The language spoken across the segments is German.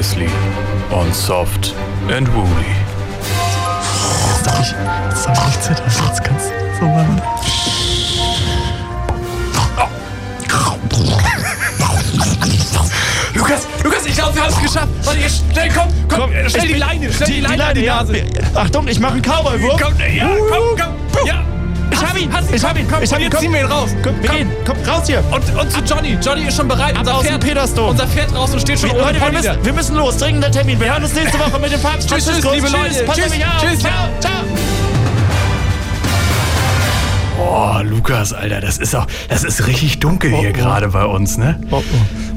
Previously on Soft and Woolly. Jetzt darf ich, jetzt darf ich. Jetzt so machen. Lukas, Lukas, ich glaube, wir haben es geschafft. Warte, jetzt schnell, komm, komm, äh, schnell die Leine, schnell die, die Leine an die ja. Nase. Achtung, ich mache einen Cowboy-Wurf. Komm, ja, komm, komm, ja. Ich hab ihn, hast ihn, Ich hab ihn, komm, ich hab ihn, jetzt komm. ziehen wir ihn raus. Komm, wir Komm. gehen. Komm, raus hier. Und, und zu Johnny. Johnny ist schon bereit. Unser aus dem Pferd, Petersdom. unser Pferd raus und steht schon ohne Leute, wir müssen, wir müssen los. Dringender Termin. Wir hören uns nächste Woche mit dem Papst. Tschüss, tschüss, liebe Leute. Tschüss, tschüss. Ciao, ciao. Oh, Lukas, Alter, das ist auch, das ist richtig dunkel hier oh. gerade bei uns, ne? Oh, oh.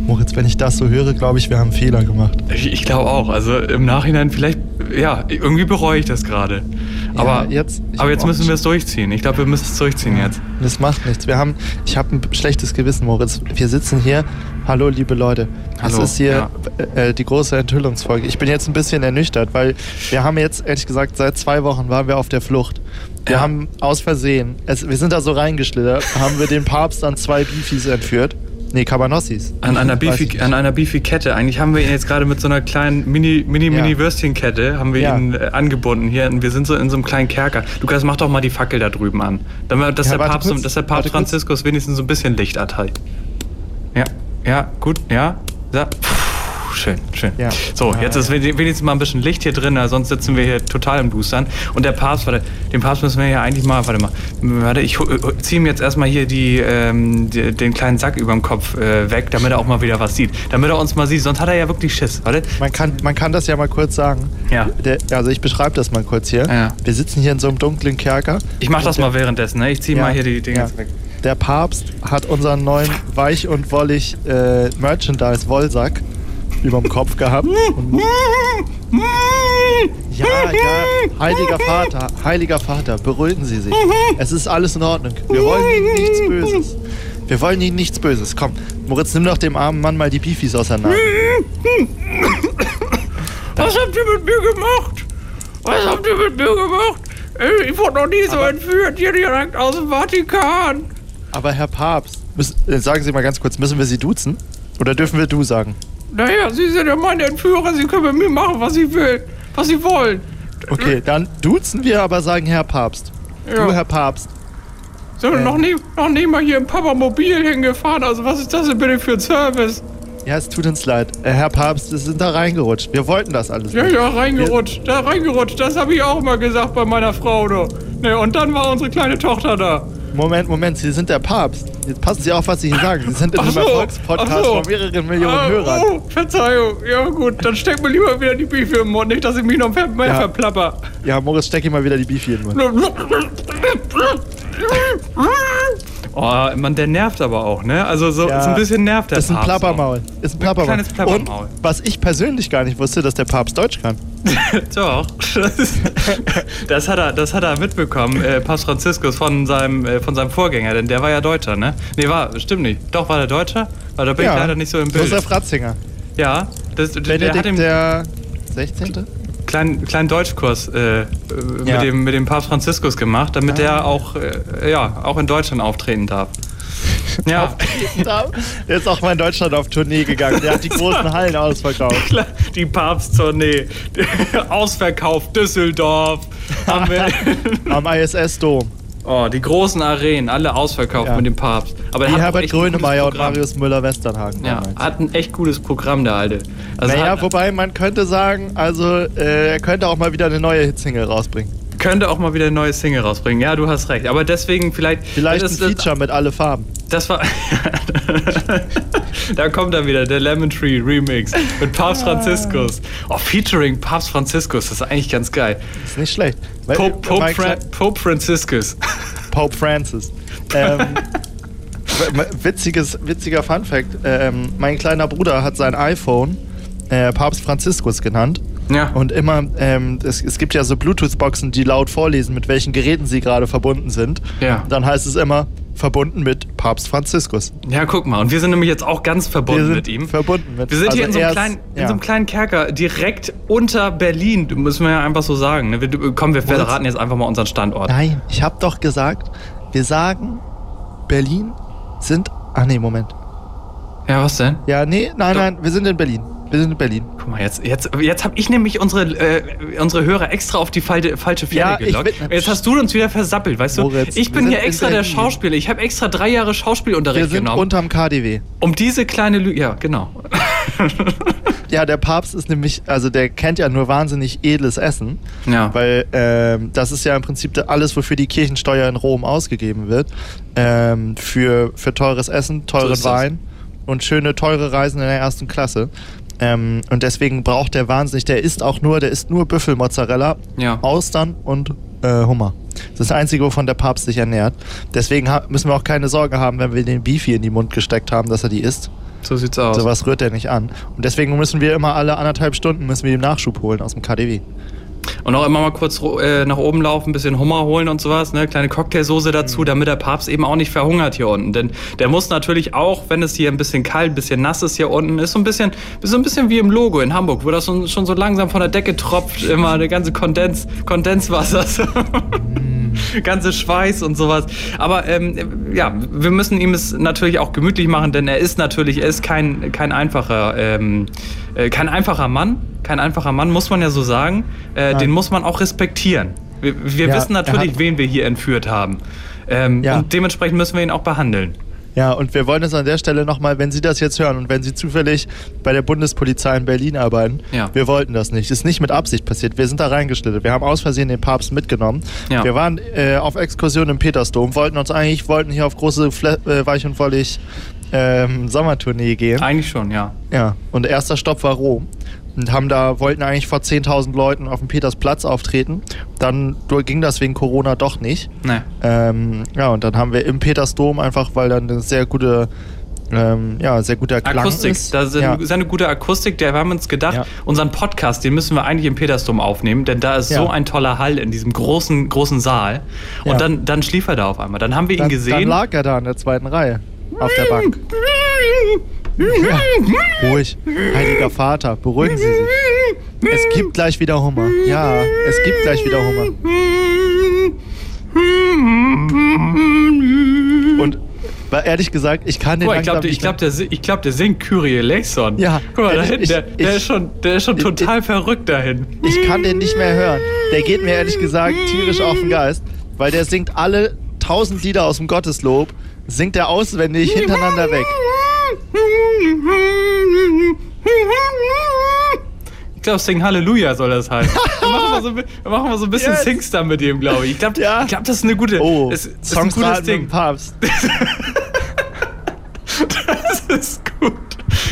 Moritz, wenn ich das so höre, glaube ich, wir haben einen Fehler gemacht. Ich, ich glaube auch. Also im Nachhinein vielleicht, ja, irgendwie bereue ich das gerade. Aber jetzt- aber jetzt müssen wir es durchziehen. Ich glaube, wir müssen es durchziehen jetzt. Das macht nichts. Wir haben, ich habe ein schlechtes Gewissen, Moritz. Wir sitzen hier. Hallo, liebe Leute. Hallo, Es ist hier äh, die große Enthüllungsfolge. Ich bin jetzt ein bisschen ernüchtert, weil wir haben jetzt, ehrlich gesagt, seit zwei Wochen waren wir auf der Flucht. Wir Ja. haben aus Versehen, es, wir sind da so reingeschlittert, haben wir den Papst an zwei Beefies entführt. Nee, Cabanossis. An einer, Beefy, an einer Beefy-Kette. Eigentlich haben wir ihn jetzt gerade mit so einer kleinen Mini, Mini, Ja. Mini Würstchenkette haben wir Ja. ihn äh, angebunden hier. Und wir sind so in so einem kleinen Kerker. Lukas, mach doch mal die Fackel da drüben an. Damit, dass, Ja, der Papst, kurz, dass der Papst kurz. Franziskus wenigstens so ein bisschen Licht erteilt. Ja, ja, gut, ja. ja. Schön, schön. Ja. So, Ja, jetzt ist wenigstens mal ein bisschen Licht hier drin, sonst sitzen wir hier total im Boostern. Und der Papst, warte, den Papst müssen wir ja eigentlich mal, warte mal, warte, ich ziehe ihm jetzt erstmal hier die, ähm, die, den kleinen Sack über dem Kopf äh, weg, damit er auch mal wieder was sieht. Damit er uns mal sieht, sonst hat er ja wirklich Schiss. Warte. Man kann, man kann das ja mal kurz sagen. Ja. Der, also ich beschreibe das mal kurz hier. Ja. Wir sitzen hier in so einem dunklen Kerker. Ich mach das mal währenddessen, ne? Ich ziehe mal hier die Dinge ja. weg. Der Papst hat unseren neuen weich und wollig äh, Merchandise Wollsack überm Kopf gehabt. Ja, ja, heiliger Vater, heiliger Vater, beruhigen Sie sich. Es ist alles in Ordnung. Wir wollen Ihnen nichts Böses. Wir wollen Ihnen nichts Böses. Komm, Moritz, nimm doch dem armen Mann mal die Beefies auseinander. Was habt ihr mit mir gemacht? Was habt ihr mit mir gemacht? Ey, Ich wurde noch nie so entführt, hier direkt aus dem Vatikan. Aber Herr Papst, müssen, äh, sagen Sie mal ganz kurz, müssen wir Sie duzen? Oder dürfen wir du sagen? Naja, Sie sind ja meine Entführer, Sie können mit mir machen, was Sie will, was Sie wollen. Okay, dann duzen wir, aber sagen Herr Papst. Ja. Du, Herr Papst. Sind wir noch nie, noch nie mal hier im Papamobil hingefahren, also was ist das denn bitte für ein Service? Ja, es tut uns leid. Äh, Herr Papst, wir sind da reingerutscht. Wir wollten das alles Ja, nicht. ja, reingerutscht, da reingerutscht, das habe ich auch mal gesagt bei meiner Frau. Ne, und dann war unsere kleine Tochter da. Moment, Moment, Sie sind der Papst. Jetzt passen Sie auf, was Sie hier sagen. Sie sind in einem so, Erfolgspodcast so. von mehreren Millionen Ah, Hörern. Oh, Verzeihung. Ja gut, dann steck mir lieber wieder die Beefy im Mund, nicht, dass ich mich noch mehr Ja. verplapper. Ja, Moritz, steck ihm mal wieder die Beefy in den Mund. Oh, man, der nervt aber auch, ne? Also so, Ja. so ein bisschen nervt der Ist ein Papst auch. Plappermaul. Ist ein Plappermaul. kleines Plappermaul. Und was ich persönlich gar nicht wusste, dass der Papst Deutsch kann. Doch, das, das, hat er, das hat er mitbekommen, äh, Papst Franziskus von seinem, äh, von seinem Vorgänger, denn der war ja Deutscher, ne? Nee, war, stimmt nicht. Doch, war der Deutscher? Weil da bin ich leider nicht so im Bild. Josef Ratzinger. Ja, das, der hat Benedikt den der 16. kleinen, kleinen Deutschkurs äh, äh, Ja. mit, dem, mit dem Papst Franziskus gemacht, damit der auch, äh, ja, auch in Deutschland auftreten darf. Ja, Der ist auch mal in Deutschland auf Tournee gegangen. Der hat die großen Hallen ausverkauft. die Papsttournee, Ausverkauf Düsseldorf, Am ISS-Dom. Oh, die großen Arenen, alle ausverkauft Ja. mit dem Papst. Aber Wie Herbert Grönemeyer und. Marius Müller-Westernhagen. Ja, hat ein echt gutes Programm, der Alte. Also Naja, wobei man könnte sagen, also äh, er könnte auch mal wieder eine neue Hitsingle rausbringen. Könnte auch mal wieder ein neues Single rausbringen. Ja, du hast recht. Aber deswegen vielleicht. Vielleicht ein Feature mit alle Farben. Das war. da kommt er wieder, der Lemon Tree Remix mit Papst Franziskus. Oh, featuring Papst Franziskus, das ist eigentlich ganz geil. Ist nicht schlecht. Pope, Pope, mein Fra Pope Franziskus. Pope Francis. Ähm, witziges, witziger Fun Fact. Ähm, mein kleiner Bruder hat sein iPhone äh, Papst Franziskus genannt. Ja. Und immer, ähm, es, es gibt ja so Bluetooth-Boxen, die laut vorlesen, mit welchen Geräten sie gerade verbunden sind. Ja. Dann heißt es immer, verbunden mit Papst Franziskus. Ja, guck mal. Und wir sind nämlich jetzt auch ganz verbunden mit ihm. verbunden mit Wir sind hier in also so, einem kleinen, in ja. so einem kleinen Kerker, direkt unter Berlin, müssen wir ja einfach so sagen. ne? Wir, komm, wir verraten jetzt einfach mal unseren Standort. Nein, ich habe doch gesagt, wir sagen, Berlin sind. Ach nee, Moment. Ja, was denn? Ja, nee, nein, Doch. nein, wir sind in Berlin. Wir sind in Berlin. Guck mal, jetzt, jetzt, jetzt habe ich nämlich unsere, äh, unsere Hörer extra auf die falte, falsche Fährte Ja, ich gelockt. Jetzt hast du uns wieder versappelt, weißt du? Moritz, ich wir bin hier extra der. Schauspieler. Ich habe extra drei Jahre Wir Schauspielunterricht sind genommen. unterm KDW. um diese kleine Lüge. Ja, genau. Ja, der Papst ist nämlich, also der kennt ja nur wahnsinnig edles Essen. Ja. Weil ähm, das ist ja im Prinzip alles, wofür die Kirchensteuer in Rom ausgegeben wird. Ähm, für, für teures Essen, teuren das. Wein und schöne, teure Reisen in der ersten Klasse. Ähm, und deswegen braucht der wahnsinnig, der isst auch nur, der isst nur Büffelmozzarella, Ja. Austern und äh, Hummer. Das ist das Einzige, wovon der Papst sich ernährt. Deswegen müssen wir auch keine Sorge haben, wenn wir den Beefy in die Mund gesteckt haben, dass er die isst. So sieht's aus. Sowas rührt er nicht an. Und deswegen müssen wir immer alle anderthalb Stunden müssen wir ihm Nachschub holen aus dem KDW. Und auch immer mal kurz äh, nach oben laufen, ein bisschen Hummer holen und sowas, ne? Kleine Cocktailsoße dazu, Mhm. damit der Papst eben auch nicht verhungert hier unten. Denn der muss natürlich auch, wenn es hier ein bisschen kalt, ein bisschen nass ist hier unten, ist so ein bisschen, ist so ein bisschen wie im Logo in Hamburg, wo das so, schon so langsam von der Decke tropft, immer der ganze Kondens, Kondenswasser. So. ganze Schweiß und sowas. Aber ähm, ja, wir müssen ihm es natürlich auch gemütlich machen, denn er ist natürlich, er ist kein, kein einfacher, ähm, äh, kein einfacher Mann. Kein einfacher Mann, muss man ja so sagen. Äh, Nein. den muss man auch respektieren. Wir, wir Ja, wissen natürlich, wen wir hier entführt haben. Ähm, Ja. Und dementsprechend müssen wir ihn auch behandeln. Ja, und wir wollen es an der Stelle nochmal, wenn Sie das jetzt hören und wenn Sie zufällig bei der Bundespolizei in Berlin arbeiten, Ja. wir wollten das nicht. Ist nicht mit Absicht passiert. Wir sind da reingeschlittert. Wir haben aus Versehen den Papst mitgenommen. Ja. Wir waren äh, auf Exkursion im Petersdom, wollten uns eigentlich, wollten hier auf große Fle äh, Weich und Wollig ähm, Sommertournee gehen. Eigentlich schon, ja. Ja, und erster Stopp war Rom. Und haben da, wollten eigentlich vor 10.000 Leuten auf dem Petersplatz auftreten. Dann ging das wegen Corona doch nicht. Nee. Ähm, ja, und dann haben wir im Petersdom einfach, weil dann eine sehr gute, ähm, ja, sehr guter Klang Akustik, ist. da ist ja. eine- gute Akustik. Der, wir haben uns gedacht, Ja. unseren Podcast, den müssen wir eigentlich im Petersdom aufnehmen, denn da ist Ja. so ein toller Hall in diesem großen, großen Saal. Und dann, dann schlief er da auf einmal. Dann haben wir ihn dann, gesehen. dann lag er da in der zweiten Reihe auf der Bank. Ja, ruhig. Heiliger Vater, beruhigen Sie sich. Es gibt gleich wieder Hummer. Ja, es gibt gleich wieder Hummer. Und ehrlich gesagt, ich kann den mal, ich glaube, ich nicht glaub, der, ich glaub, der singt Kyrie eleison. Ja, Guck mal, da ich- hinten, ich- der, der, ich- ist schon, der ist schon ich- total verrückt dahin. Ich kann den nicht mehr hören. Der geht mir ehrlich gesagt tierisch auf den Geist, weil der singt alle tausend Lieder aus dem Gotteslob, singt er auswendig hintereinander weg. Ich glaube, Sing Halleluja soll das heißen. Wir machen mal so, wir machen mal so ein bisschen Yes. Singstar mit ihm, glaube ich. Ich glaube, Ja. ich glaub, das ist eine gute. Oh, es, es ist ein gutes Ding. Papst. Das ist gut.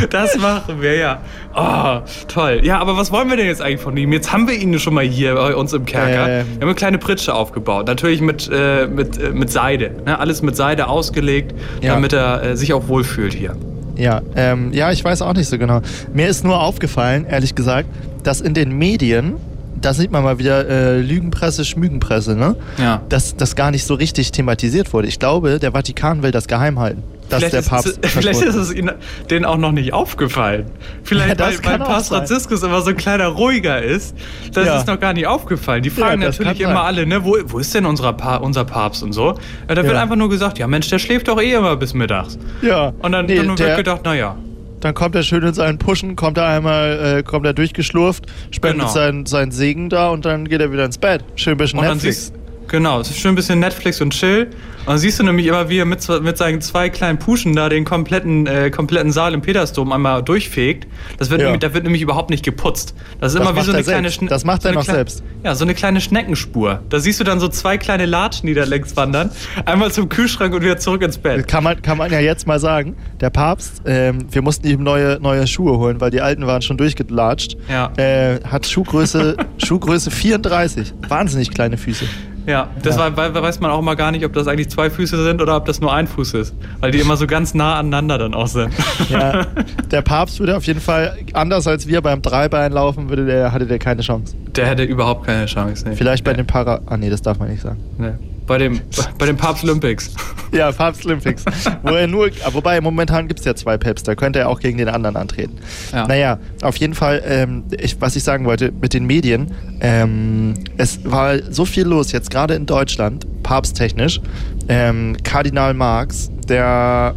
Das machen wir ja. Oh, toll. Ja, aber was wollen wir denn jetzt eigentlich von ihm? Jetzt haben wir ihn schon mal hier bei uns im Kerker. Ähm. Wir haben eine kleine Pritsche aufgebaut. Natürlich mit, äh, mit, äh, mit Seide. Ne? Alles mit Seide ausgelegt, Ja. damit er äh, sich auch wohlfühlt hier. Ja, ähm, ja, ich weiß auch nicht so genau. Mir ist nur aufgefallen, ehrlich gesagt, dass in den Medien, da sieht man mal wieder äh, Lügenpresse, Schmügenpresse, ne? Ja. Dass das gar nicht so richtig thematisiert wurde. Ich glaube, der Vatikan will das geheim halten. Dass Vielleicht, der ist, Papst es, vielleicht ist es ihnen, denen auch noch nicht aufgefallen. Vielleicht, Ja, weil, weil Papst sein. Franziskus immer so ein kleiner Ruhiger ist. Das Ja. ist noch gar nicht aufgefallen. Die fragen das natürlich immer sein. alle, ne, wo, wo ist denn unser, pa unser Papst und so. Ja, da wird Ja. einfach nur gesagt, ja Mensch, der schläft doch eh immer bis mittags. Ja. Und dann, Nee, dann wird gedacht, naja. Dann kommt er schön in seinen Puschen, kommt er einmal, äh, kommt er durchgeschlurft, spendet Genau. seinen, seinen Segen da und dann geht er wieder ins Bett. Schön ein bisschen Und Netflix. Genau, es ist schön ein bisschen Netflix und Chill. Und dann siehst du nämlich immer, wie er mit, mit seinen zwei kleinen Puschen da den kompletten, äh, kompletten Saal im Petersdom einmal durchfegt. Das wird Ja. nämlich, da wird nämlich überhaupt nicht geputzt. Das ist Das immer wie so eine kleine. Schne- Das macht so er eine noch selbst. Ja, so eine kleine Schneckenspur. Da siehst du dann so zwei kleine Latschen, die da längs wandern. Einmal zum Kühlschrank und wieder zurück ins Bett. Kann man, kann man ja jetzt mal sagen, der Papst, ähm, wir mussten ihm neue, neue Schuhe holen, weil die alten waren schon durchgelatscht. Ja. Äh, hat Schuhgröße, Schuhgröße 34. Wahnsinnig kleine Füße. Ja, das Ja. War, weiß man auch immer gar nicht, ob das eigentlich zwei Füße sind oder ob das nur ein Fuß ist. Weil die immer so ganz nah aneinander dann auch sind. Ja, der Papst würde auf jeden Fall, anders als wir beim Dreibeinlaufen, würde der, hatte der keine Chance. Der hätte überhaupt keine Chance. Nee. Vielleicht bei den Para... Ah nee, das darf man nicht sagen. Nee. Bei dem, bei den Papst Olympics. Ja, Papst Olympics. Wo er nur, ah, wobei momentan gibt es ja zwei Päpste, da könnte er auch gegen den anderen antreten. Ja. Naja, auf jeden Fall, ähm, ich, was ich sagen wollte mit den Medien, ähm, es war so viel los jetzt gerade in Deutschland, papsttechnisch. Ähm, Kardinal Marx, der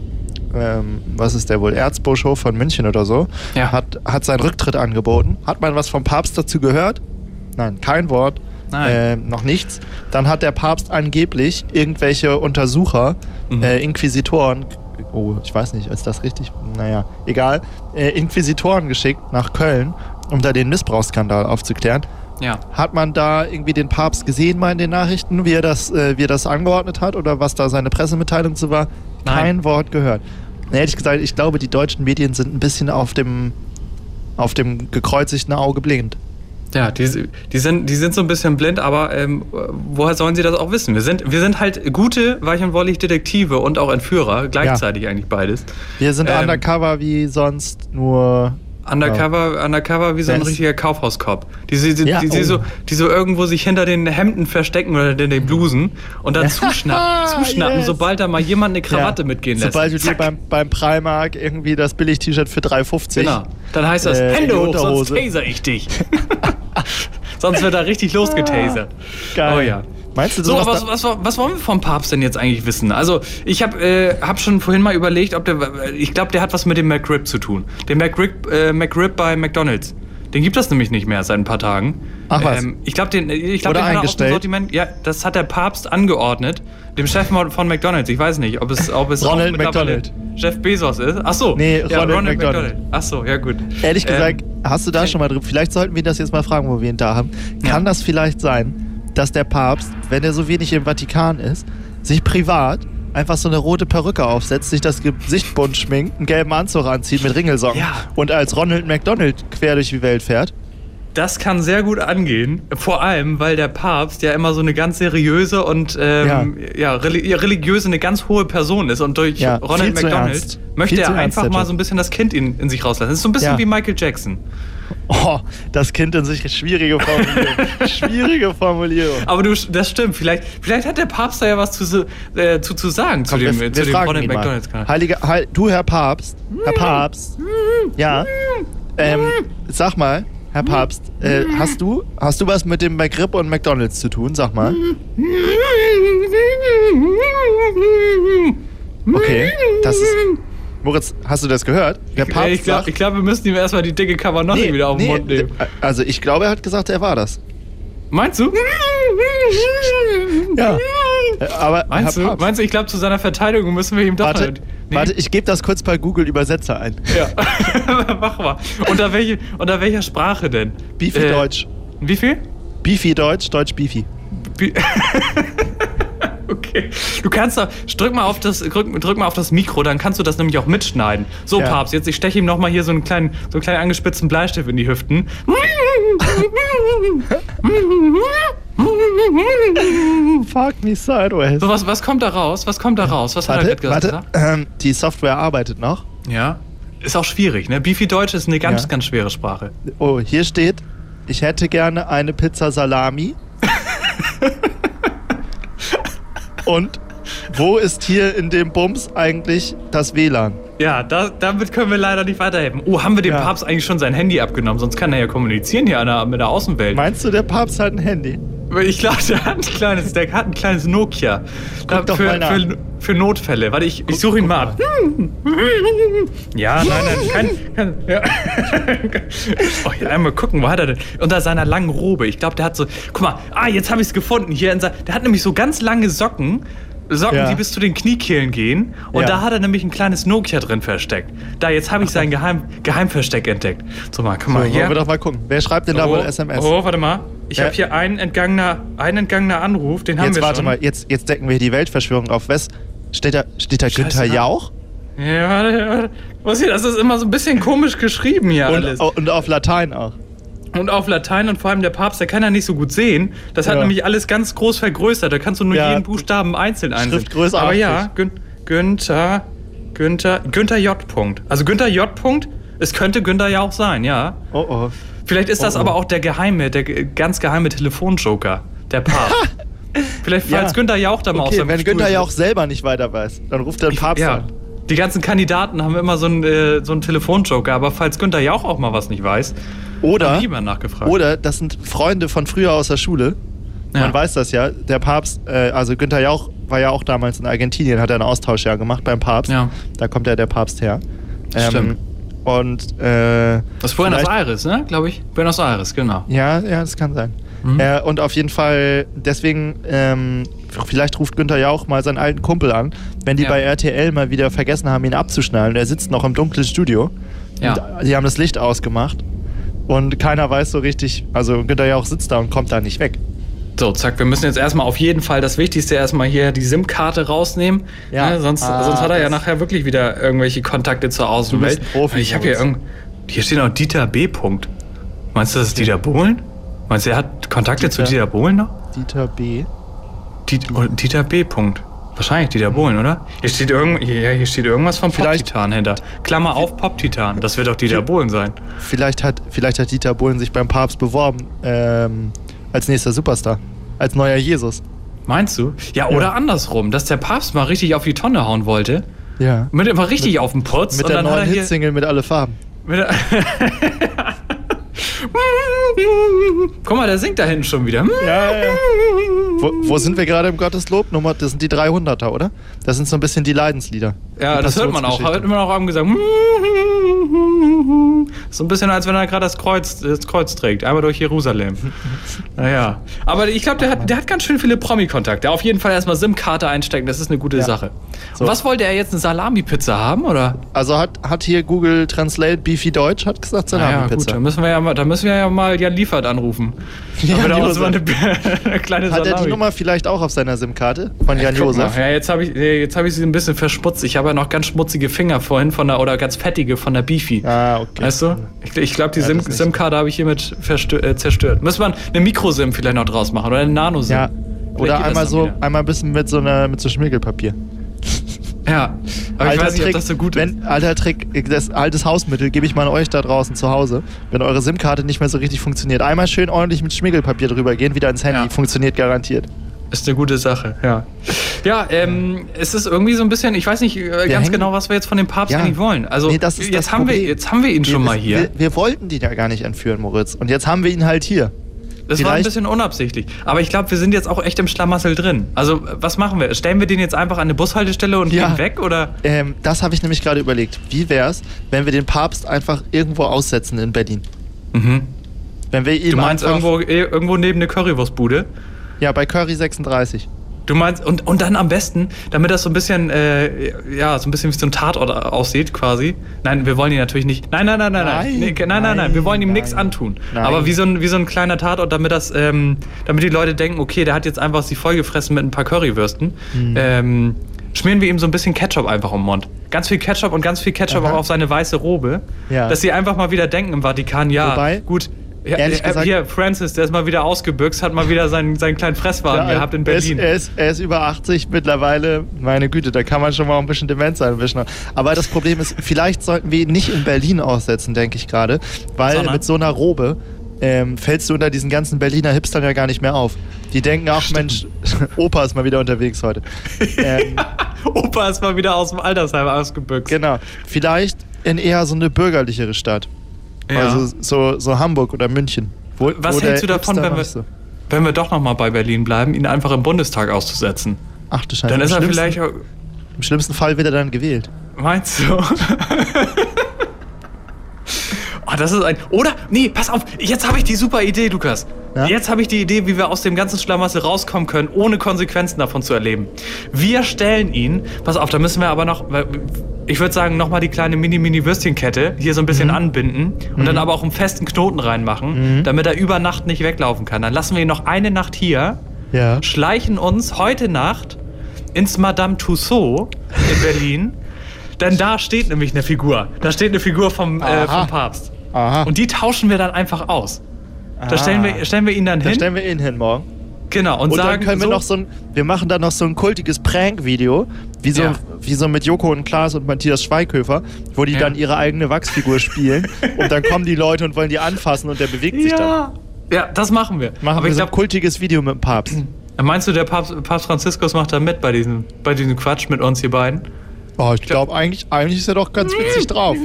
ähm, was ist der wohl, Erzbischof von München oder so, Ja. hat, hat seinen Rücktritt angeboten. Hat man was vom Papst dazu gehört? Nein, kein Wort. Ähm, noch nichts. Dann hat der Papst angeblich irgendwelche Untersucher, Mhm. äh, Inquisitoren, oh, ich weiß nicht, ist das richtig? Naja, egal, äh, Inquisitoren geschickt nach Köln, um da den Missbrauchsskandal aufzuklären. Ja. Hat man da irgendwie den Papst gesehen mal in den Nachrichten, wie er das, äh, wie er das angeordnet hat oder was da seine Pressemitteilung zu war? Nein. Kein Wort gehört. Na, ehrlich gesagt, ich glaube, die deutschen Medien sind ein bisschen auf dem, auf dem gekreuzigten Auge blind. Ja, die, die, sind, die sind so ein bisschen blind, aber ähm, woher sollen sie das auch wissen? Wir sind, wir sind halt gute, weich und wollig Detektive und auch Entführer, gleichzeitig eigentlich beides. Wir sind Ähm, undercover wie sonst nur. Undercover, undercover wie so ein ist- richtiger Kaufhauskopf. Die, die, die, Ja, die, die, oh. so, die so irgendwo sich hinter den Hemden verstecken oder in den Blusen und dann zuschnappen, zuschnappen Yes. sobald da mal jemand eine Krawatte Ja, mitgehen lässt. Sobald du dir beim, beim Primark irgendwie das Billig-T-Shirt für 3,50. Genau. Dann heißt das, Äh, Hände hoch, sonst taser ich dich. sonst wird da richtig losgetasert. Geil. Oh ja. Meinst du, So, sowas was, was, was wollen wir vom Papst denn jetzt eigentlich wissen? Also, ich habe äh, hab schon vorhin mal überlegt, ob der. Ich glaube, der hat was mit dem McRib zu tun. Der McRib, äh, McRib bei McDonalds. Den gibt es nämlich nicht mehr seit ein paar Tagen. Ach was. Ähm, ich glaube, den, ich glaub, Oder den hat er eingestellt. Sortiment. Ja, das hat der Papst angeordnet. Dem Chef von McDonalds. Ich weiß nicht, ob es, ob es Ronald McDonald. Jeff Bezos ist. Ach so. Nee, ja, Ronald McDonald. Ach so, ja gut. Ehrlich gesagt, Ähm, hast du da schon mal drüber? Vielleicht sollten wir das jetzt mal fragen, wo wir ihn da haben. Kann Ja. das vielleicht sein, dass der Papst, wenn er so wenig im Vatikan ist, sich privat einfach so eine rote Perücke aufsetzt, sich das Gesicht bunt schminkt, einen gelben Anzug anzieht mit Ringelsocken Ja. und als Ronald McDonald quer durch die Welt fährt? Das kann sehr gut angehen. Vor allem, weil der Papst ja immer so eine ganz seriöse und ähm, ja. reli religiöse, eine ganz hohe Person ist. Und durch Ja, Ronald McDonald möchte Viel er einfach mal so ein bisschen das Kind in, in sich rauslassen. Das ist so ein bisschen Ja. wie Michael Jackson. Oh, das Kind in sich, schwierige Formulierung. schwierige Formulierung. Aber du, das stimmt. Vielleicht, vielleicht hat der Papst da ja was zu, äh, zu, zu sagen zu Komm, dem, wir, zu wir dem fragen Ronald ihn mal. McDonalds-Kanal. Heiliger, Heil, du, Herr Papst, Herr Papst, ja, ähm, sag mal, Herr Papst, äh, hast du, hast du was mit dem McRib und McDonalds zu tun? Sag mal. Okay, das ist, Moritz, hast du das gehört? Der Papst ich glaube, glaub, wir müssen ihm erstmal die dicke Kavanozzi Nee, wieder auf den nee, Mund nehmen. Also ich glaube, er hat gesagt, er war das. Meinst du? Ja. Äh, Aber Meinst du? Meinst du, ich glaube, zu seiner Verteidigung müssen wir ihm doch warte, Nee? warte, ich gebe das kurz bei Google Übersetzer ein. Ja, mach mal. Unter, welche, unter welcher Sprache denn? Beefy Äh, Deutsch. Wie viel? Beefy Deutsch, Deutsch Beefy. Wie- okay. Du kannst da, drück mal, auf das, drück, drück mal auf das Mikro, dann kannst du das nämlich auch mitschneiden. So, Ja. Papst, jetzt ich steche ihm nochmal hier so einen kleinen, so einen kleinen angespitzten Bleistift in die Hüften. Fuck me sideways. So, was, was kommt da raus? Was kommt da raus? Was hat er Warte, gerade warte. gesagt? Ähm, die Software arbeitet noch. Ja. Ist auch schwierig, ne? Beefy Deutsch ist eine ganz, Ja. ganz schwere Sprache. Oh, hier steht, ich hätte gerne eine Pizza Salami. Und wo ist hier in dem Bums eigentlich das WLAN? Ja, da, damit können wir leider nicht weiterhelfen. Oh, haben wir dem Ja. Papst eigentlich schon sein Handy abgenommen? Sonst kann er ja kommunizieren hier der, mit der Außenwelt. Meinst du, der Papst hat ein Handy? Ich glaube, der hat ein kleines, der hat ein kleines Nokia. Da, doch für, mal nach. für, für Notfälle. Warte, ich, ich suche ihn mal ab. Ja, nein, nein, kein. kein ja. oh, hier einmal gucken, wo hat er denn? Unter seiner langen Robe. Ich glaube, der hat so. Guck mal, ah, jetzt habe ich es gefunden. Hier in sein, der hat nämlich so ganz lange Socken. Socken, Ja. die bis zu den Kniekehlen gehen. Und Ja. da hat er nämlich ein kleines Nokia drin versteckt. Da, jetzt habe ich sein Geheim, Geheimversteck entdeckt. So, mal, guck So, mal wollen hier. wir doch mal gucken. Wer schreibt denn da wohl SMS? Oh, warte mal. Ich habe hier einen entgangener, einen entgangener Anruf, den haben jetzt wir warte schon. mal, jetzt, jetzt decken wir die Weltverschwörung auf. Was? Steht da, steht da Günther Jauch? Ja, warte. Was hier, das ist immer so ein bisschen komisch geschrieben hier alles. Und, und auf Latein auch. Und auf Latein und vor allem der Papst, der kann ja nicht so gut sehen. Das hat Ja. nämlich alles ganz groß vergrößert. Da kannst du nur Ja. jeden Buchstaben einzeln einsehen. Schriftgröße Aber 80. ja, Gün Günther, Günther, Günther J. Punkt. Also Günther J. Punkt, es könnte Günther ja auch sein, ja. Oh oh. Vielleicht ist das Oh, oh. aber auch der geheime, der ganz geheime Telefonjoker, der Papst. Vielleicht, falls Ja. Günther Jauch da mal aus Okay, seinem wenn Stuhl Günther. Jauch selber nicht weiter weiß, dann ruft er den Papst Ja. an. Die ganzen Kandidaten haben immer so einen, äh, so einen Telefonjoker, aber falls Günther Jauch auch mal was nicht weiß, Oder, niemand nachgefragt. oder das sind Freunde von früher aus der Schule. Ja. Man weiß das ja. Der Papst, äh, also Günther Jauch, war ja auch damals in Argentinien, hat er einen Austausch ja gemacht beim Papst. Ja. Da kommt ja der Papst her. Ähm, Stimmt. Und äh, Das ist Buenos Aires, ne? Glaube ich. Buenos Aires, genau. Ja, ja, das kann sein. Mhm. Äh, und auf jeden Fall, deswegen, ähm, vielleicht ruft Günther ja auch mal seinen alten Kumpel an, wenn die Ja. bei RTL mal wieder vergessen haben, ihn abzuschnallen. Er sitzt noch im dunklen Studio. Ja. Und die haben das Licht ausgemacht. Und keiner weiß so richtig, also Günther ja auch sitzt da und kommt da nicht weg. So, zack, wir müssen jetzt erstmal auf jeden Fall das Wichtigste erstmal hier die SIM-Karte rausnehmen. Ja. Ne? Sonst, Ah, sonst hat er ja nachher wirklich wieder irgendwelche Kontakte zur Außenwelt. ein Profi, ich habe hier irgend. Hier steht noch Dieter B. Punkt. Meinst du, das ist Dieter Bohlen? Meinst du, er hat Kontakte zu Dieter. Dieter Bohlen noch? Dieter B. Diet, oh, Dieter B. Punkt. Wahrscheinlich Dieter Bohlen, oder? Hier steht, irgend, hier, hier steht irgendwas vom Pop-Titan hinter. Klammer auf Pop-Titan. Das wird doch Dieter Bohlen sein. Vielleicht hat, vielleicht hat Dieter Bohlen sich beim Papst beworben ähm, als nächster Superstar. Als neuer Jesus. Meinst du? Ja, oder andersrum, dass der Papst mal richtig auf die Tonne hauen wollte. Ja. Mit immer richtig auf den Putz. Mit und der dann neuen. Hitsingle mit alle Farben. Mit der Guck mal, der singt da hinten schon wieder. Ja, ja. Wo, wo sind wir gerade im Gotteslob? Nummer, das sind die 300er, oder? Das sind so ein bisschen die Leidenslieder. Ja, das hört man auch. Hört man auch am Gesang. So ein bisschen, als wenn er gerade das Kreuz, das Kreuz trägt. Einmal durch Jerusalem. Naja. Aber ich glaube, der hat, der hat ganz schön viele Promi-Kontakte. Auf jeden Fall erstmal SIM-Karte einstecken. Das ist eine gute Ja. Sache. So. Und was wollte er jetzt? Eine Salami-Pizza haben, oder? Also hat, hat hier Google Translate Beefy Deutsch, hat gesagt gut, Salami-Pizza. da müssen wir ja mal, da müssen wir ja mal Jan Liefert anrufen. Jan er uns Josef. mal eine, eine kleine hat er Salami. die Nummer vielleicht auch auf seiner SIM-Karte von Jan Guck Josef? Ja, jetzt habe ich, jetzt hab ich sie ein bisschen verschmutzt. Ich habe ja noch ganz schmutzige Finger vorhin von der, oder ganz fettige von der Beefy. Ah, okay. Weißt du? Ich, ich glaube, die Ja. SIM-Karte habe ich hiermit äh, zerstört. Müssen wir eine Mikro-SIM vielleicht noch draus machen oder eine Nano-SIM? Ja. Oder einmal so, wieder. einmal ein bisschen mit so einer, mit so Schmirgelpapier. Ja. Aber ich weiß nicht, ob das so gut wenn, ist. Alter Trick, das altes Hausmittel gebe ich mal an euch da draußen zu Hause. Wenn eure SIM-Karte nicht mehr so richtig funktioniert, einmal schön ordentlich mit Schmirgelpapier drüber gehen, wieder ins Handy. Ja. Funktioniert garantiert. Ist eine gute Sache, ja. Ja, ähm, es ist irgendwie so ein bisschen, ich weiß nicht äh, ganz hängen- genau, was wir jetzt von dem Papst Ja. eigentlich wollen. Also Nee, jetzt, haben wir, jetzt haben wir ihn schon wir, mal hier. Wir, wir wollten den ja gar nicht entführen, Moritz. Und jetzt haben wir ihn halt hier. Das war ein Vielleicht- bisschen unabsichtlich. Aber ich glaube, wir sind jetzt auch echt im Schlamassel drin. Also, was machen wir? Stellen wir den jetzt einfach an eine Bushaltestelle und Ja. gehen weg? Oder? Ähm, das habe ich nämlich gerade überlegt. Wie wär's, wenn wir den Papst einfach irgendwo aussetzen in Berlin? Mhm. Wenn wir ihm Du meinst irgendwo, eh, irgendwo neben eine Currywurstbude? Ja, bei Curry 36. Du meinst, und, und dann am besten, damit das so ein bisschen, äh, ja, so ein bisschen wie so ein Tatort aussieht quasi. Nein, wir wollen ihn natürlich nicht. Nein, nein, nein, nein, nein. Nein, Nee, nein, nein, nein. Wir wollen ihm nein, nichts nein. antun. Nein. Aber wie so, ein, wie so ein kleiner Tatort, damit das, ähm, damit die Leute denken, okay, der hat jetzt einfach sich vollgefressen mit ein paar Currywürsten. Mhm. Ähm, schmieren wir ihm so ein bisschen Ketchup einfach um den Mund. Ganz viel Ketchup und ganz viel Ketchup Aha. auch auf seine weiße Robe. Ja. Dass sie einfach mal wieder denken im Vatikan, ja, Wobei, gut. Ja, ehrlich äh, gesagt- hier, Francis, der ist mal wieder ausgebüxt, hat mal wieder seinen, seinen kleinen Fresswagen gehabt in Berlin. Er ist, er, ist, er über 80 mittlerweile. Meine Güte, da kann man schon mal ein bisschen Demenz einwischen. Aber das Problem ist, vielleicht sollten wir ihn nicht in Berlin aussetzen, denke ich gerade. Weil Sondern? mit so einer Robe ähm, fällst du unter diesen ganzen Berliner Hipstern ja gar nicht mehr auf. Die denken auch, Mensch, Opa ist mal wieder unterwegs heute. ähm, Opa ist mal wieder aus dem Altersheim ausgebüxt. genau. Vielleicht in eher so eine bürgerlichere Stadt. Ja. Also so, so Hamburg oder München. Wo, Was wo hältst du davon, wenn wir, so- wenn wir doch noch mal bei Berlin bleiben, ihn einfach im Bundestag auszusetzen? Ach du Scheiße. Dann ist er vielleicht. auch- Im schlimmsten Fall wird er dann gewählt. Meinst du? oh, das ist ein. Oder? Nee, pass auf. Jetzt habe ich die super Idee, Lukas. Ja? Jetzt habe ich die Idee, wie wir aus dem ganzen Schlamassel rauskommen können, ohne Konsequenzen davon zu erleben. Wir stellen ihn. Pass auf, da müssen wir aber noch. Ich würde sagen, nochmal die kleine Mini-Mini-Würstchenkette hier so ein bisschen anbinden und dann aber auch einen festen Knoten reinmachen, damit er über Nacht nicht weglaufen kann. Dann lassen wir ihn noch eine Nacht hier Ja. schleichen uns heute Nacht ins Madame Tussauds in Berlin. Denn da steht nämlich eine Figur. Da steht eine Figur vom, äh, vom Papst. Aha. Und die tauschen wir dann einfach aus. Da Ah. stellen wir, stellen wir ihn dann Da hin. stellen wir ihn hin morgen. genau. Und, Und sagen dann können wir so, noch so ein, wir machen dann noch so ein kultiges Prank-Video, wie so, Ja. wie so mit Joko und Klaas und Matthias Schweighöfer, wo die Ja. dann ihre eigene Wachsfigur spielen und dann kommen die Leute und wollen die anfassen und der bewegt sich dann. ja. ja, das machen wir. Machen Aber wir ich so ein kultiges Video mit dem Papst. meinst du, der Papst, Papst Franziskus macht da mit bei diesem, bei diesem Quatsch mit uns hier beiden? Oh, ich glaube, eigentlich, eigentlich ist er doch ganz witzig drauf.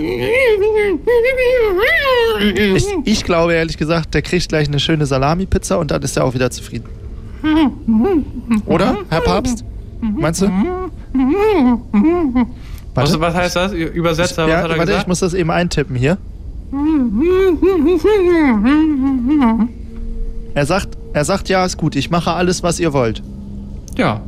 Ich, ich glaube ehrlich gesagt, der kriegt gleich eine schöne Salami-Pizza und dann ist er auch wieder zufrieden. Oder, Herr Papst? Meinst du? Was, was heißt das? Übersetzer, was ja, hat er warte, gesagt? ich muss das eben eintippen hier. Er sagt, er sagt, ja, ist gut, ich mache alles, was ihr wollt. Ja.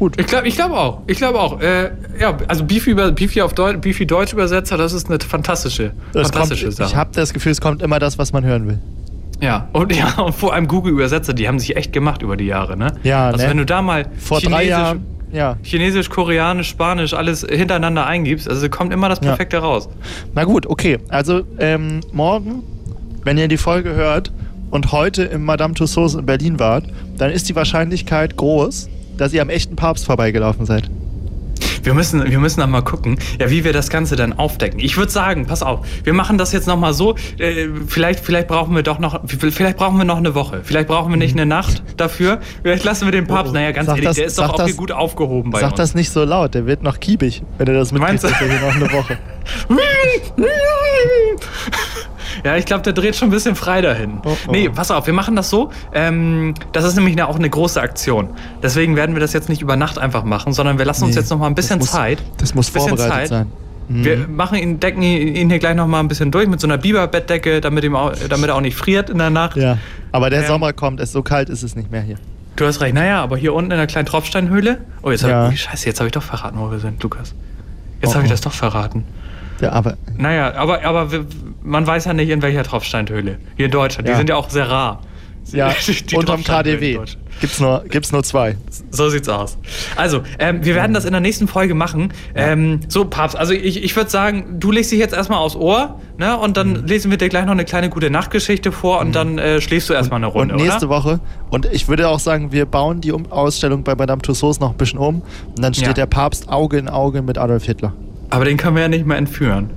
Gut. Ich glaube ich glaub auch. Ich glaube auch. Äh, ja, also Beefy, über, Beefy auf Deutsch, Beefy Deutsch Übersetzer, das ist eine fantastische, fantastische kommt, Sache. ich habe das Gefühl, es kommt immer das, was man hören will. ja, und ja, und vor allem Google Übersetzer, die haben sich echt gemacht über die Jahre, ne? Ja, Also ne? wenn du da mal Vor drei Jahren, ja. Chinesisch, Koreanisch, Spanisch, alles hintereinander eingibst, also kommt immer das Ja. Perfekte raus. Na gut, okay. Also ähm, morgen, wenn ihr die Folge hört und heute im Madame Tussauds in Berlin wart, dann ist die Wahrscheinlichkeit groß, dass ihr am echten Papst vorbeigelaufen seid. Wir müssen, wir müssen dann mal gucken, ja, wie wir das Ganze dann aufdecken. Ich würde sagen, pass auf, wir machen das jetzt nochmal so. Äh, vielleicht, vielleicht brauchen wir doch noch, vielleicht brauchen wir noch eine Woche. Vielleicht brauchen wir nicht eine Nacht dafür. Vielleicht lassen wir den Papst, Oh, naja, ganz sag ehrlich, das- der ist sag doch auch das- hier gut aufgehoben bei Sag uns. das nicht so laut, der wird noch kiebig, wenn er das mitkriegt, Meinst du? dass hier noch eine Woche. Ja, ich glaube, der dreht schon ein bisschen frei dahin. Oh, oh. Nee, pass auf, wir machen das so. Ähm, das ist nämlich eine, auch eine große Aktion. Deswegen werden wir das jetzt nicht über Nacht einfach machen, sondern wir lassen uns Nee, jetzt noch mal ein bisschen das muss, Zeit. Das muss vorbereitet Zeit. sein. Mhm. Wir machen ihn, decken ihn hier gleich noch mal ein bisschen durch mit so einer Biberbettdecke, damit, ihm auch, damit er auch nicht friert in der Nacht. Ja, aber der Ähm, Sommer kommt, es so kalt ist es nicht mehr hier. Du hast recht. Naja, aber hier unten in der kleinen Tropfsteinhöhle. Oh, jetzt Ja. hab ich, Scheiße, jetzt habe ich doch verraten, wo wir sind, Lukas. Jetzt Oh, habe ich oh. das doch verraten. Ja, aber Naja, aber, aber wir, man weiß ja nicht, in welcher Tropfsteinhöhle. Hier in Deutschland. Die Ja. sind ja auch sehr rar. ja, Die unterm KDW gibt's nur, gibt's nur zwei. So sieht's aus. Also, ähm, wir werden das in der nächsten Folge machen. Ähm, so, Papst, also ich, ich würde sagen, du legst dich jetzt erstmal aufs Ohr, ne? Und dann Mhm. lesen wir dir gleich noch eine kleine gute Nachtgeschichte vor und dann äh, schläfst du erstmal eine Runde, und nächste oder? Woche, und ich würde auch sagen, wir bauen die Ausstellung bei Madame Tussauds noch ein bisschen um. Und dann steht Ja. der Papst Auge in Auge mit Adolf Hitler. Aber den können wir ja nicht mehr entführen.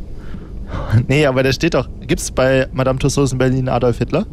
Nee, aber der steht doch. Gibt's bei Madame Tussauds in Berlin Adolf Hitler?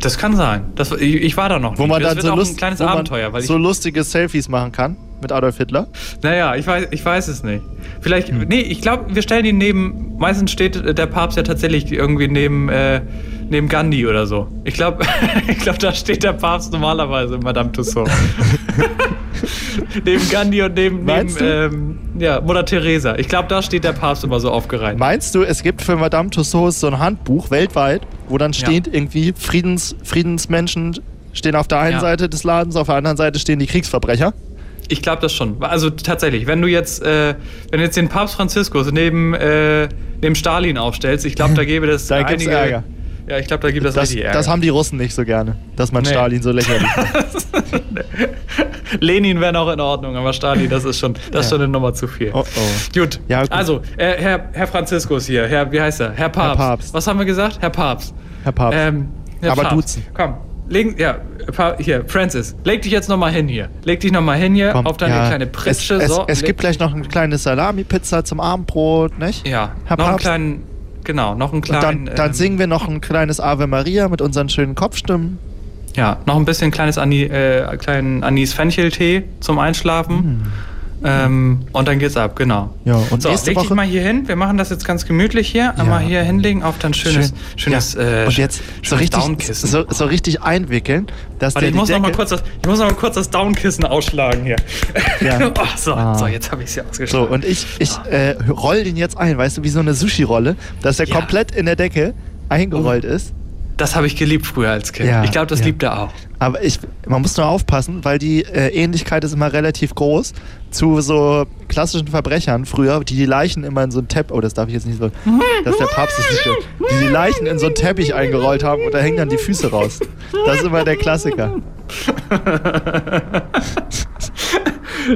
Das kann sein. Das, ich, ich war da noch Wo nicht. man das dann so, lust, wo man Abenteuer, weil ich so lustige Selfies machen kann mit Adolf Hitler. Naja, ich weiß, ich weiß es nicht. Vielleicht, Hm. nee, ich glaube, wir stellen ihn neben, meistens steht der Papst ja tatsächlich irgendwie neben, äh, neben Gandhi oder so. Ich glaube, ich glaub, da steht der Papst normalerweise, Madame Tussauds. neben Gandhi und neben, neben ähm, ja, Mutter Teresa. Ich glaube, da steht der Papst immer so aufgereiht. Meinst du, es gibt für Madame Tussauds so ein Handbuch weltweit, wo dann steht irgendwie Friedens, Friedensmenschen stehen auf der einen Ja. Seite des Ladens, auf der anderen Seite stehen die Kriegsverbrecher? Ich glaube das schon. Also tatsächlich, wenn du jetzt, äh, wenn du jetzt den Papst Franziskus neben, äh, neben Stalin aufstellst, ich glaube, da gäbe das Da einige, Ärger. Ja, ich glaube, da gibt es Das, richtig Ärger. das haben die Russen nicht so gerne, dass man Nee. Stalin so lächerlich macht. Lenin wäre noch in Ordnung, aber Stalin, das ist schon, das ist Ja. schon eine Nummer zu viel. Oh, oh. Gut. Ja, gut. Also, äh, Herr, Herr Franziskus hier, Herr, wie heißt er? Herr Papst. Papst. Was haben wir gesagt? Herr Papst. Herr Papst. Ähm, Herr Aber Papst. duzen. Komm, legen, ja, hier, Francis, leg dich jetzt nochmal hin hier. Leg dich nochmal hin hier Komm, auf deine ja. kleine Pritsche. Es, es, so, es leg- gibt gleich noch eine kleine Salami-Pizza zum Abendbrot, nicht? Ja, Herr noch einen Papst. kleinen, genau, noch einen Und kleinen. dann, dann ähm, singen wir noch ein kleines Ave Maria mit unseren schönen Kopfstimmen. Ja, noch ein bisschen kleines Ani, äh, kleinen Anis-Fenchel-Tee zum Einschlafen. Ähm, und dann geht's ab, genau. Ja, und so, nächste leg dich Woche- mal hier hin. Wir machen das jetzt ganz gemütlich hier. Einmal hier hinlegen auf dein schönes, Schön. schönes, ja. äh, Und jetzt so richtig, so, so richtig einwickeln, dass Warte, der ich muss, noch mal Decke- kurz das, ich muss noch mal kurz das Downkissen ausschlagen hier. Ja. oh, so, Ah. so, jetzt habe ich es hier So, ausgeschlagen. und ich, ich äh, roll den jetzt ein, weißt du, wie so eine Sushi-Rolle, dass der Ja. komplett in der Decke eingerollt ist. Das habe ich geliebt früher als Kind. Ja, ich glaube, das ja. liebt er auch. Aber ich, man muss nur aufpassen, weil die äh, Ähnlichkeit ist immer relativ groß zu so klassischen Verbrechern früher, die die Leichen immer in so ein Teppich, oh, das darf ich jetzt nicht so, dass der Papst das nicht die die Leichen in so einen Teppich eingerollt haben und da hängen dann die Füße raus. Das ist immer der Klassiker.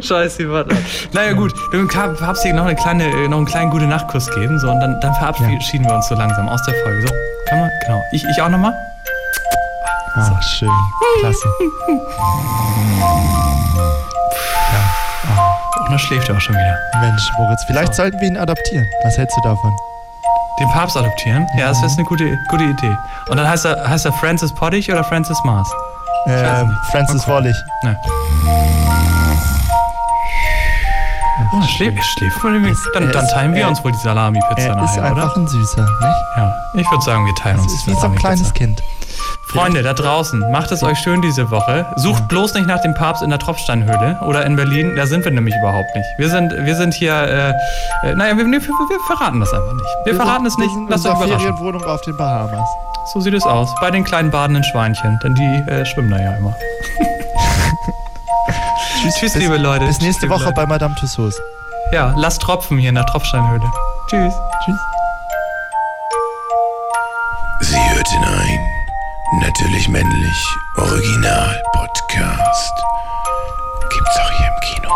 Scheiße, warte. Naja, gut. Du habst dir noch, eine kleine, äh, noch einen kleinen gute Nachtkuss geben. So, und dann, dann verabschieden wir uns so langsam aus der Folge. So, kann man? Genau. Ich, ich auch nochmal? Ah, schön. Klasse. Und dann schläft er auch schon wieder. Mensch, Moritz, vielleicht So. sollten wir ihn adaptieren. Was hältst du davon? Den Papst adoptieren? Ja, das ist eine gute, gute Idee. Und dann heißt er, heißt er Francis Pottich oder Francis Mars? Ähm. Francis Mal gucken. Wollich. Oh, schläft, irgendwie? Es- Dann, dann teilen wir uns wohl die Salami-Pizza Er ist nachher, einfach oder? ein Süßer, nicht? Ja, ich würde sagen, wir teilen Das uns ist die wie so ein kleines Salami-Pizza. Kind. Freunde da draußen, macht es euch schön diese Woche. Sucht bloß nicht nach dem Papst in der Tropfsteinhöhle oder in Berlin. Da sind wir nämlich überhaupt nicht. Wir sind, wir sind hier, äh, äh, naja, wir, wir, wir verraten das einfach nicht. Wir, verraten es nicht. Wir sind in Lasst euch unserer überraschen. Ferienwohnung auf den Bahamas. So sieht es aus. Bei den kleinen badenden Schweinchen. Denn die äh, schwimmen da ja immer. Tschüss, Tschüss bis, liebe Leute. Bis Tschüss, nächste liebe Woche Leute. bei Madame Tussauds. Ja, lasst tropfen hier in der Tropfsteinhöhle. Tschüss. Tschüss. Sie hörten ein Natürlich Männlich Original Podcast. Gibt's auch hier im Kino.